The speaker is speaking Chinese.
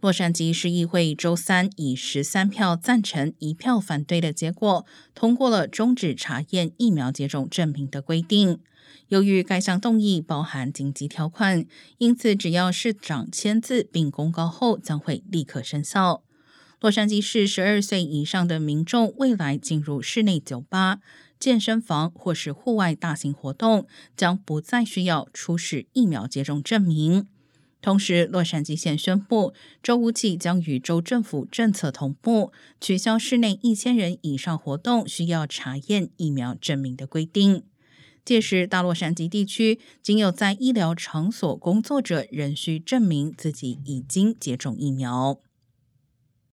洛杉矶市议会周三以十三票赞成、一票反对的结果，通过了终止查验疫苗接种证明的规定。由于该项动议包含紧急条款，因此只要市长签字并公告后，将会立刻生效。洛杉矶市十二岁以上的民众未来进入室内酒吧、健身房或是户外大型活动，将不再需要出示疫苗接种证明。同时，洛杉矶县宣布，周五起将与州政府政策同步，取消室内一千人以上活动需要查验疫苗证明的规定。届时，大洛杉矶地区仅有在医疗场所工作者仍需证明自己已经接种疫苗。